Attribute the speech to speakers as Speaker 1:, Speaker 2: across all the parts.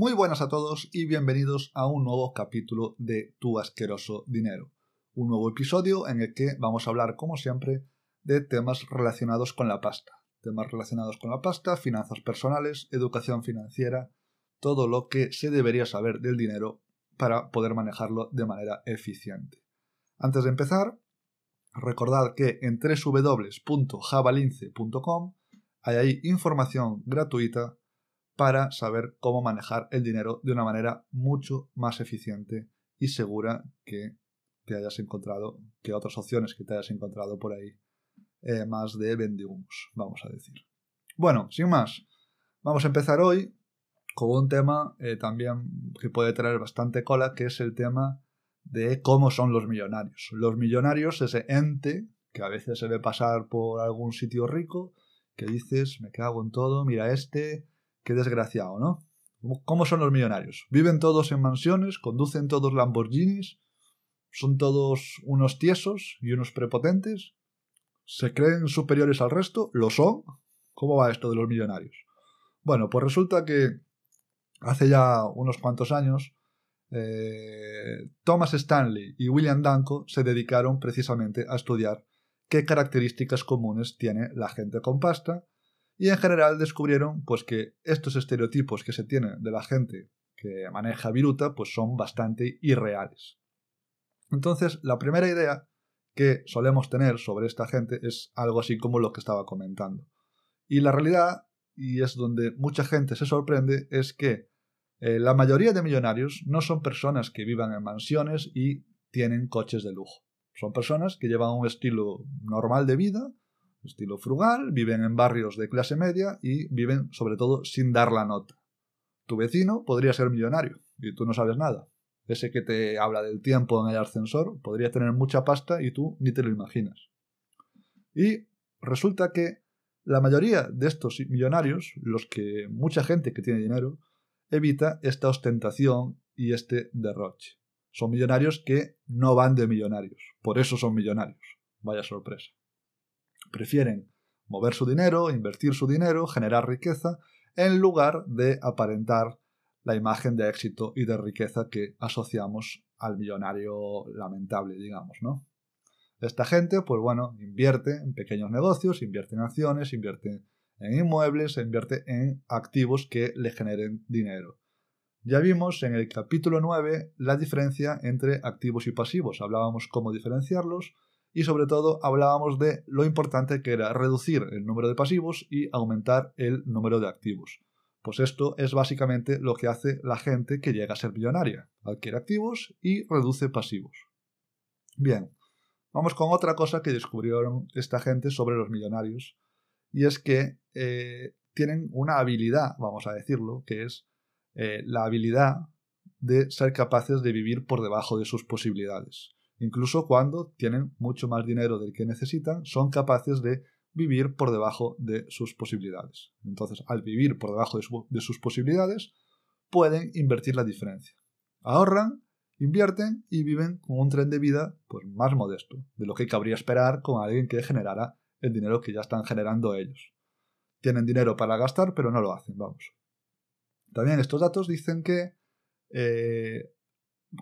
Speaker 1: Muy buenas a todos y bienvenidos a un nuevo capítulo de Tu asqueroso dinero. Un nuevo episodio en el que vamos a hablar, como siempre, de temas relacionados con la pasta. Temas relacionados con la pasta, finanzas personales, educación financiera, todo lo que se debería saber del dinero para poder manejarlo de manera eficiente. Antes de empezar, recordad que en www.javalince.com hay ahí información gratuita para saber cómo manejar el dinero de una manera mucho más eficiente y segura que te hayas encontrado, que otras opciones que te hayas encontrado por ahí eh, más de vendehumos, vamos a decir. Bueno, sin más, vamos a empezar hoy con un tema eh, también que puede traer bastante cola, que es el tema de cómo son los millonarios. Los millonarios, ese ente que a veces se ve pasar por algún sitio rico, que dices, me cago en todo, mira este, Qué desgraciado, ¿no? ¿Cómo son los millonarios? ¿Viven todos en mansiones? ¿Conducen todos Lamborghinis? ¿Son todos unos tiesos y unos prepotentes? ¿Se creen superiores al resto? ¿Lo son? ¿Cómo va esto de los millonarios? Bueno, pues resulta que hace ya unos cuantos años eh, Thomas Stanley y William Danko se dedicaron precisamente a estudiar qué características comunes tiene la gente con pasta y en general descubrieron pues que estos estereotipos que se tienen de la gente que maneja viruta pues son bastante irreales. Entonces, la primera idea que solemos tener sobre esta gente es algo así como lo que estaba comentando. Y la realidad, y es donde mucha gente se sorprende, es que eh, la mayoría de millonarios no son personas que vivan en mansiones y tienen coches de lujo. Son personas que llevan un estilo normal de vida, estilo frugal, viven en barrios de clase media y viven sobre todo sin dar la nota. Tu vecino podría ser millonario y tú no sabes nada. Ese que te habla del tiempo en el ascensor podría tener mucha pasta y tú ni te lo imaginas. Y resulta que la mayoría de estos millonarios, los que mucha gente que tiene dinero, evita esta ostentación y este derroche. Son millonarios que no van de millonarios, por eso son millonarios. Vaya sorpresa. Prefieren mover su dinero, invertir su dinero, generar riqueza, en lugar de aparentar la imagen de éxito y de riqueza que asociamos al millonario lamentable, digamos, ¿no? Esta gente, pues bueno, invierte en pequeños negocios, invierte en acciones, invierte en inmuebles, invierte en activos que le generen dinero. Ya vimos en el capítulo 9 la diferencia entre activos y pasivos. Hablábamos cómo diferenciarlos, y sobre todo hablábamos de lo importante que era reducir el número de pasivos y aumentar el número de activos. Pues esto es básicamente lo que hace la gente que llega a ser millonaria. Adquiere activos y reduce pasivos. Bien, vamos con otra cosa que descubrieron esta gente sobre los millonarios. Y es que eh, tienen una habilidad, vamos a decirlo, que es eh, la habilidad de ser capaces de vivir por debajo de sus posibilidades. Incluso cuando tienen mucho más dinero del que necesitan, son capaces de vivir por debajo de sus posibilidades. Entonces, al vivir por debajo de, sus posibilidades, pueden invertir la diferencia. Ahorran, invierten y viven con un tren de vida pues, más modesto, de lo que cabría esperar con alguien que generara el dinero que ya están generando ellos. Tienen dinero para gastar, pero no lo hacen, vamos. También estos datos dicen que eh,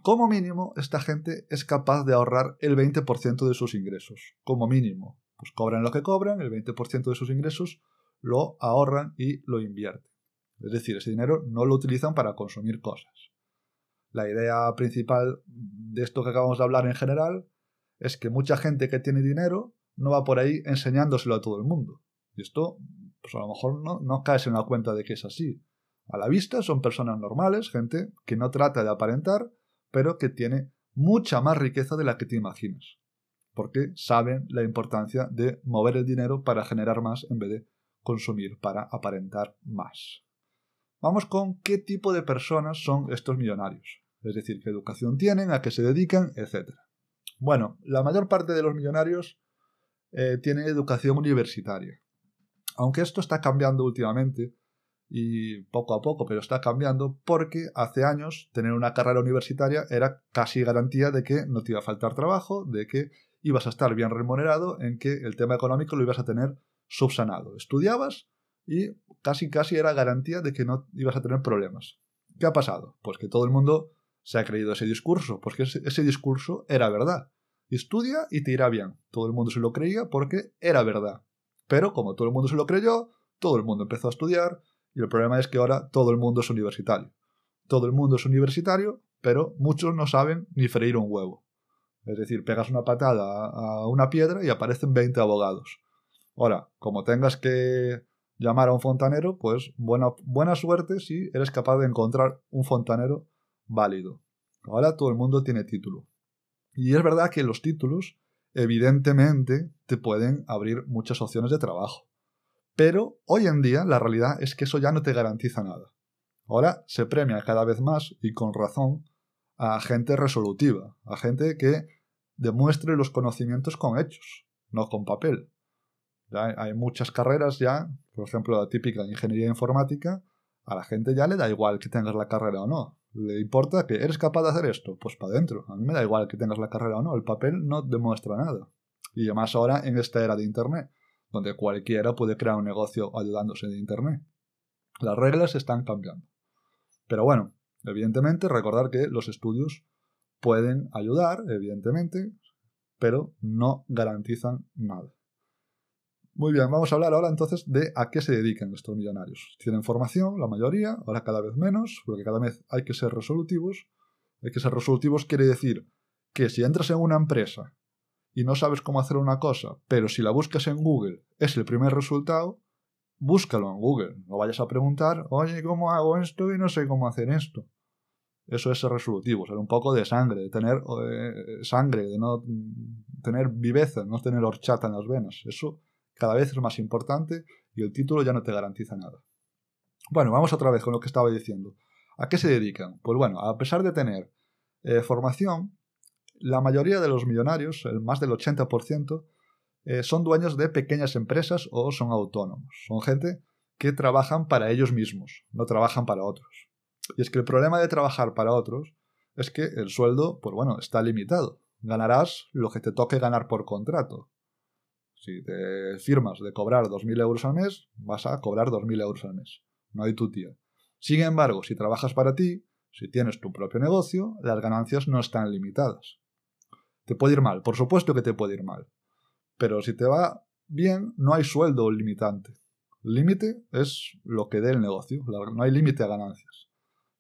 Speaker 1: como mínimo, esta gente es capaz de ahorrar el 20% de sus ingresos. Como mínimo. Pues cobran lo que cobran, el 20% de sus ingresos lo ahorran y lo invierten. Es decir, ese dinero no lo utilizan para consumir cosas. La idea principal de esto que acabamos de hablar en general es que mucha gente que tiene dinero no va por ahí enseñándoselo a todo el mundo. Y esto, pues a lo mejor no, no caes en la cuenta de que es así. A la vista son personas normales, gente que no trata de aparentar, pero que tiene mucha más riqueza de la que te imaginas, porque saben la importancia de mover el dinero para generar más en vez de consumir para aparentar más. Vamos con qué tipo de personas son estos millonarios, es decir, qué educación tienen, a qué se dedican, etc. Bueno, la mayor parte de los millonarios eh, tienen educación universitaria, aunque esto está cambiando últimamente, y poco a poco, pero está cambiando porque hace años tener una carrera universitaria era casi garantía de que no te iba a faltar trabajo, de que ibas a estar bien remunerado, en que el tema económico lo ibas a tener subsanado. Estudiabas y casi casi era garantía de que no ibas a tener problemas. ¿Qué ha pasado? Pues que todo el mundo se ha creído ese discurso, porque ese, ese discurso era verdad. Estudia y te irá bien. Todo el mundo se lo creía porque era verdad. Pero como todo el mundo se lo creyó, todo el mundo empezó a estudiar y el problema es que ahora todo el mundo es universitario. Todo el mundo es universitario, pero muchos no saben ni freír un huevo. Es decir, pegas una patada a una piedra y aparecen 20 abogados. Ahora, como tengas que llamar a un fontanero, pues buena, buena suerte si eres capaz de encontrar un fontanero válido. Ahora todo el mundo tiene título. Y es verdad que los títulos, evidentemente, te pueden abrir muchas opciones de trabajo. Pero hoy en día la realidad es que eso ya no te garantiza nada. Ahora se premia cada vez más, y con razón, a gente resolutiva, a gente que demuestre los conocimientos con hechos, no con papel. hay muchas carreras ya, por ejemplo la típica de ingeniería informática, a la gente ya le da igual que tengas la carrera o no. Le importa que eres capaz de hacer esto, pues para adentro. A mí me da igual que tengas la carrera o no, el papel no demuestra nada. Y además ahora en esta era de Internet, donde cualquiera puede crear un negocio ayudándose de Internet. Las reglas están cambiando. Pero bueno, evidentemente recordar que los estudios pueden ayudar, evidentemente, pero no garantizan nada. Muy bien, vamos a hablar ahora entonces de a qué se dedican estos millonarios. Tienen formación, la mayoría, ahora cada vez menos, porque cada vez hay que ser resolutivos. Hay que ser resolutivos quiere decir que si entras en una empresa y no sabes cómo hacer una cosa, pero si la buscas en Google es el primer resultado, búscalo en Google. No vayas a preguntar, oye, ¿cómo hago esto y no sé cómo hacer esto? Eso es ser resolutivo, ser un poco de sangre, de tener eh, sangre, de no tener viveza, no tener horchata en las venas. Eso cada vez es más importante y el título ya no te garantiza nada. Bueno, vamos otra vez con lo que estaba diciendo. ¿A qué se dedican? Pues bueno, a pesar de tener eh, formación, la mayoría de los millonarios, el más del 80%, eh, son dueños de pequeñas empresas o son autónomos. Son gente que trabajan para ellos mismos, no trabajan para otros. Y es que el problema de trabajar para otros es que el sueldo, pues bueno, está limitado. Ganarás lo que te toque ganar por contrato. Si te firmas de cobrar 2.000 euros al mes, vas a cobrar 2.000 euros al mes. No hay tu tía. Sin embargo, si trabajas para ti, si tienes tu propio negocio, las ganancias no están limitadas. Te puede ir mal, por supuesto que te puede ir mal. Pero si te va bien, no hay sueldo limitante. Límite es lo que dé el negocio, no hay límite a ganancias.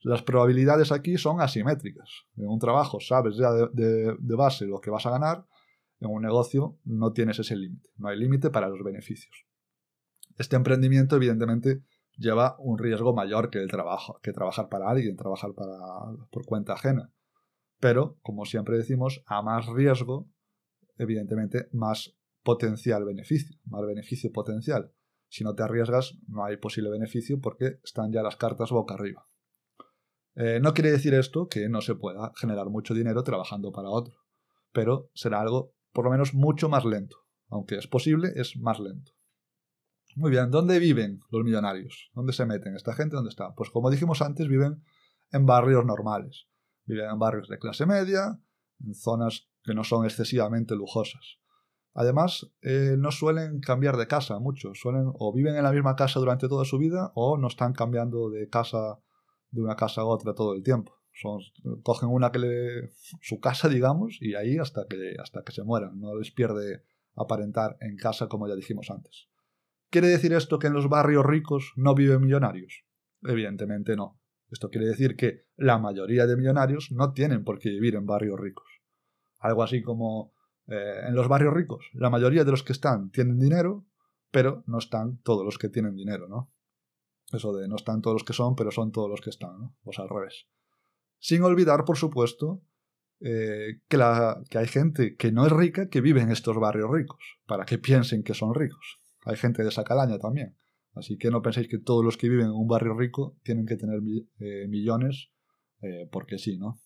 Speaker 1: Las probabilidades aquí son asimétricas. En un trabajo sabes ya de base lo que vas a ganar en un negocio no tienes ese límite, no hay límite para los beneficios. Este emprendimiento, evidentemente, lleva un riesgo mayor que el trabajo, que trabajar para alguien, trabajar para, por cuenta ajena. Pero, como siempre decimos, a más riesgo, evidentemente, más potencial beneficio, más beneficio potencial. Si no te arriesgas, no hay posible beneficio porque están ya las cartas boca arriba. Eh, no quiere decir esto que no se pueda generar mucho dinero trabajando para otro, pero será algo por lo menos mucho más lento. Aunque es posible, es más lento. Muy bien, ¿dónde viven los millonarios? ¿Dónde se meten? ¿Esta gente dónde está? Pues como dijimos antes, viven en barrios normales. Viven en barrios de clase media, en zonas que no son excesivamente lujosas. Además, eh, no suelen cambiar de casa mucho. Suelen o viven en la misma casa durante toda su vida o no están cambiando de casa de una casa a otra todo el tiempo cogen una que le. su casa, digamos, y ahí hasta que, hasta que se mueran. No les pierde aparentar en casa, como ya dijimos antes. ¿Quiere decir esto que en los barrios ricos no viven millonarios? Evidentemente no. Esto quiere decir que la mayoría de millonarios no tienen por qué vivir en barrios ricos. Algo así como eh, en los barrios ricos, la mayoría de los que están tienen dinero, pero no están todos los que tienen dinero, ¿no? Eso de no están todos los que son, pero son todos los que están, ¿no? Pues al revés. Sin olvidar, por supuesto, eh, que, que hay gente que no es rica que vive en estos barrios ricos, para que piensen que son ricos. Hay gente de esa calaña también. Así que no penséis que todos los que viven en un barrio rico tienen que tener eh, millones eh, porque sí, ¿no?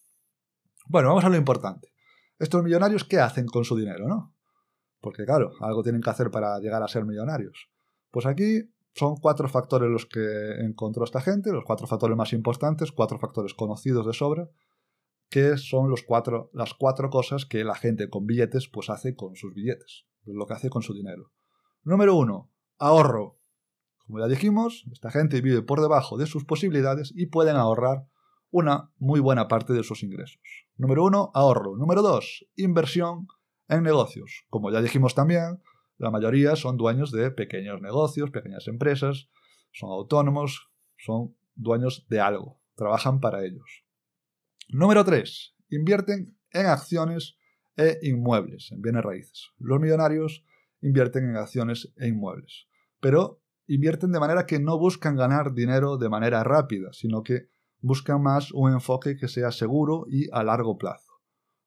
Speaker 1: Bueno, vamos a lo importante. Estos millonarios, ¿qué hacen con su dinero, no? Porque claro, algo tienen que hacer para llegar a ser millonarios. Pues aquí son cuatro factores los que encontró esta gente, los cuatro factores más importantes, cuatro factores conocidos de sobra, que son los cuatro, las cuatro cosas que la gente con billetes pues hace con sus billetes, lo que hace con su dinero. Número uno, ahorro. Como ya dijimos, esta gente vive por debajo de sus posibilidades y pueden ahorrar una muy buena parte de sus ingresos. Número uno, ahorro. Número dos, inversión en negocios. Como ya dijimos también, la mayoría son dueños de pequeños negocios, pequeñas empresas, son autónomos, son dueños de algo, trabajan para ellos. Número 3. Invierten en acciones e inmuebles, en bienes raíces. Los millonarios invierten en acciones e inmuebles, pero invierten de manera que no buscan ganar dinero de manera rápida, sino que buscan más un enfoque que sea seguro y a largo plazo.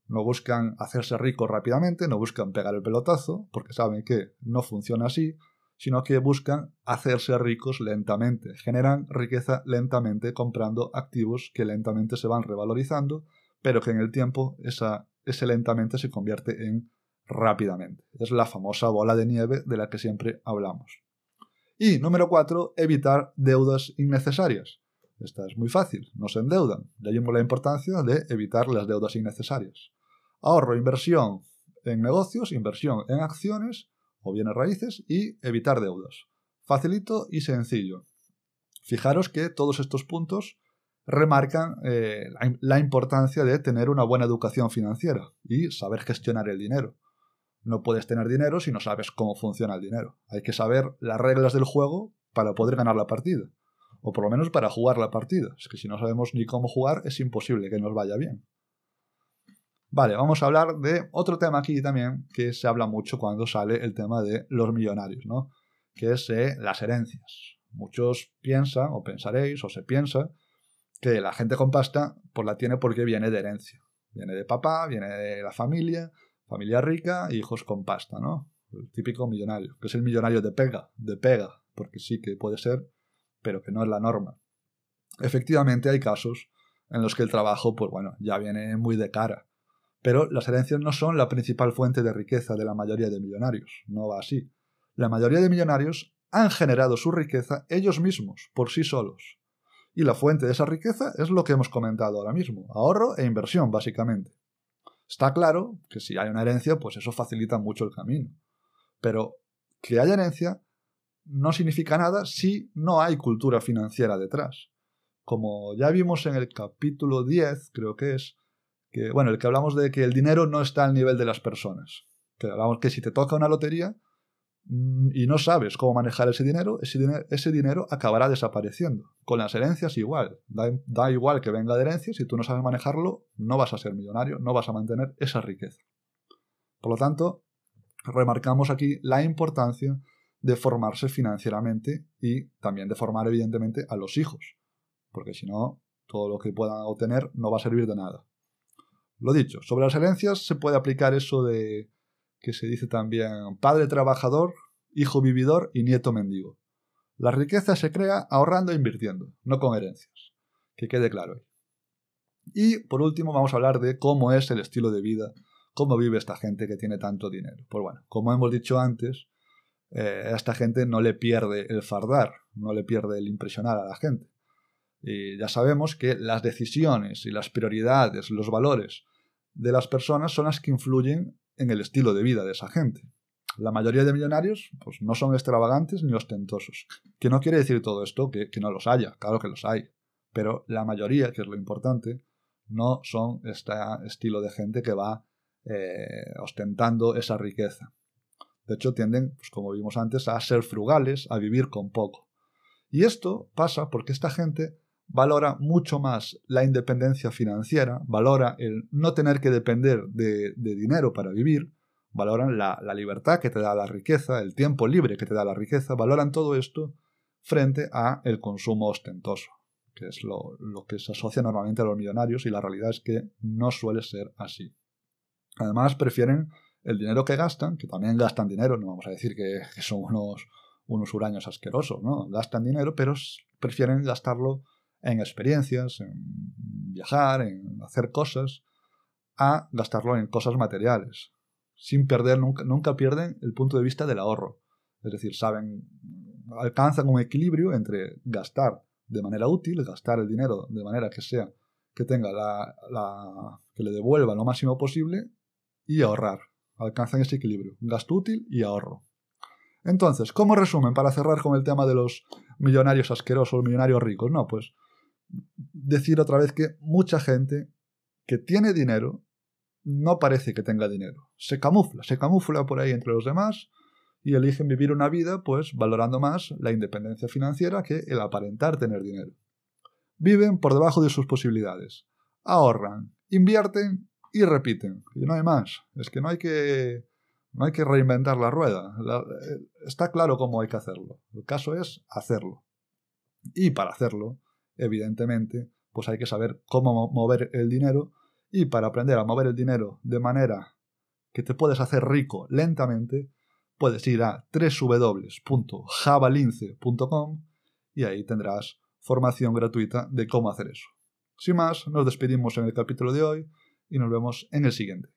Speaker 1: No buscan hacerse ricos rápidamente, no buscan pegar el pelotazo, porque saben que no funciona así, sino que buscan hacerse ricos lentamente, generan riqueza lentamente comprando activos que lentamente se van revalorizando, pero que en el tiempo ese lentamente se convierte en rápidamente. Es la famosa bola de nieve de la que siempre hablamos. Y número 4, evitar deudas innecesarias. Esta es muy fácil, no se endeudan. De ahí la importancia de evitar las deudas innecesarias. Ahorro, inversión en negocios, inversión en acciones o bienes raíces y evitar deudas. Facilito y sencillo. Fijaros que todos estos puntos remarcan eh, la importancia de tener una buena educación financiera y saber gestionar el dinero. No puedes tener dinero si no sabes cómo funciona el dinero. Hay que saber las reglas del juego para poder ganar la partida. O por lo menos para jugar la partida. Es que si no sabemos ni cómo jugar es imposible que nos vaya bien. Vale, vamos a hablar de otro tema aquí también que se habla mucho cuando sale el tema de los millonarios, ¿no? Que es eh, las herencias. Muchos piensan, o pensaréis, o se piensa, que la gente con pasta pues la tiene porque viene de herencia. Viene de papá, viene de la familia, familia rica, hijos con pasta, ¿no? El típico millonario, que es el millonario de pega, de pega, porque sí que puede ser, pero que no es la norma. Efectivamente hay casos en los que el trabajo, pues bueno, ya viene muy de cara pero las herencias no son la principal fuente de riqueza de la mayoría de millonarios, no va así. La mayoría de millonarios han generado su riqueza ellos mismos, por sí solos. Y la fuente de esa riqueza es lo que hemos comentado ahora mismo, ahorro e inversión, básicamente. Está claro que si hay una herencia, pues eso facilita mucho el camino. Pero que haya herencia no significa nada si no hay cultura financiera detrás. Como ya vimos en el capítulo 10, creo que es, que, bueno, el que hablamos de que el dinero no está al nivel de las personas. Que hablamos que si te toca una lotería y no sabes cómo manejar ese dinero, ese, dinero, ese dinero acabará desapareciendo. Con las herencias igual. Da, da igual que venga de herencia, si tú no sabes manejarlo, no vas a ser millonario, no vas a mantener esa riqueza. Por lo tanto, remarcamos aquí la importancia de formarse financieramente y también de formar evidentemente a los hijos, porque si no, todo lo que puedan obtener no va a servir de nada. Lo dicho, sobre las herencias se puede aplicar eso de que se dice también padre trabajador, hijo vividor y nieto mendigo. La riqueza se crea ahorrando e invirtiendo, no con herencias. Que quede claro. Y por último vamos a hablar de cómo es el estilo de vida, cómo vive esta gente que tiene tanto dinero. Pues bueno, como hemos dicho antes, eh, a esta gente no le pierde el fardar, no le pierde el impresionar a la gente. Y ya sabemos que las decisiones y las prioridades, los valores de las personas son las que influyen en el estilo de vida de esa gente. La mayoría de millonarios pues, no son extravagantes ni ostentosos. Que no quiere decir todo esto que, no los haya, claro que los hay. Pero la mayoría, que es lo importante, no son este estilo de gente que va eh, ostentando esa riqueza. De hecho, tienden, pues, como vimos antes, a ser frugales, a vivir con poco. Y esto pasa porque esta gente valora mucho más la independencia financiera, valora el no tener que depender de, dinero para vivir, valoran la, libertad que te da la riqueza, el tiempo libre que te da la riqueza, valoran todo esto frente a el consumo ostentoso, que es lo, que se asocia normalmente a los millonarios y la realidad es que no suele ser así. Además, prefieren el dinero que gastan, que también gastan dinero, no vamos a decir que, son unos, unos huraños asquerosos, ¿no? Gastan dinero, pero prefieren gastarlo en experiencias, en viajar, en hacer cosas, a gastarlo en cosas materiales, sin perder, nunca, nunca pierden el punto de vista del ahorro. Es decir, saben, alcanzan un equilibrio entre gastar de manera útil, gastar el dinero de manera que sea, que tenga la, que le devuelva lo máximo posible y ahorrar. Alcanzan ese equilibrio, gasto útil y ahorro. Entonces, ¿cómo resumen para cerrar con el tema de los millonarios asquerosos, millonarios ricos? No, pues decir otra vez que mucha gente que tiene dinero no parece que tenga dinero. Se camufla, se camufla por ahí entre los demás y eligen vivir una vida pues valorando más la independencia financiera que el aparentar tener dinero. Viven por debajo de sus posibilidades. Ahorran, invierten y repiten. Y no hay más. Es que no hay que, no hay que reinventar la rueda. Eh, está claro cómo hay que hacerlo. El caso es hacerlo. Y para hacerlo, evidentemente, pues hay que saber cómo mover el dinero y para aprender a mover el dinero de manera que te puedes hacer rico lentamente, puedes ir a www.javalince.com y ahí tendrás formación gratuita de cómo hacer eso. Sin más, nos despedimos en el capítulo de hoy y nos vemos en el siguiente.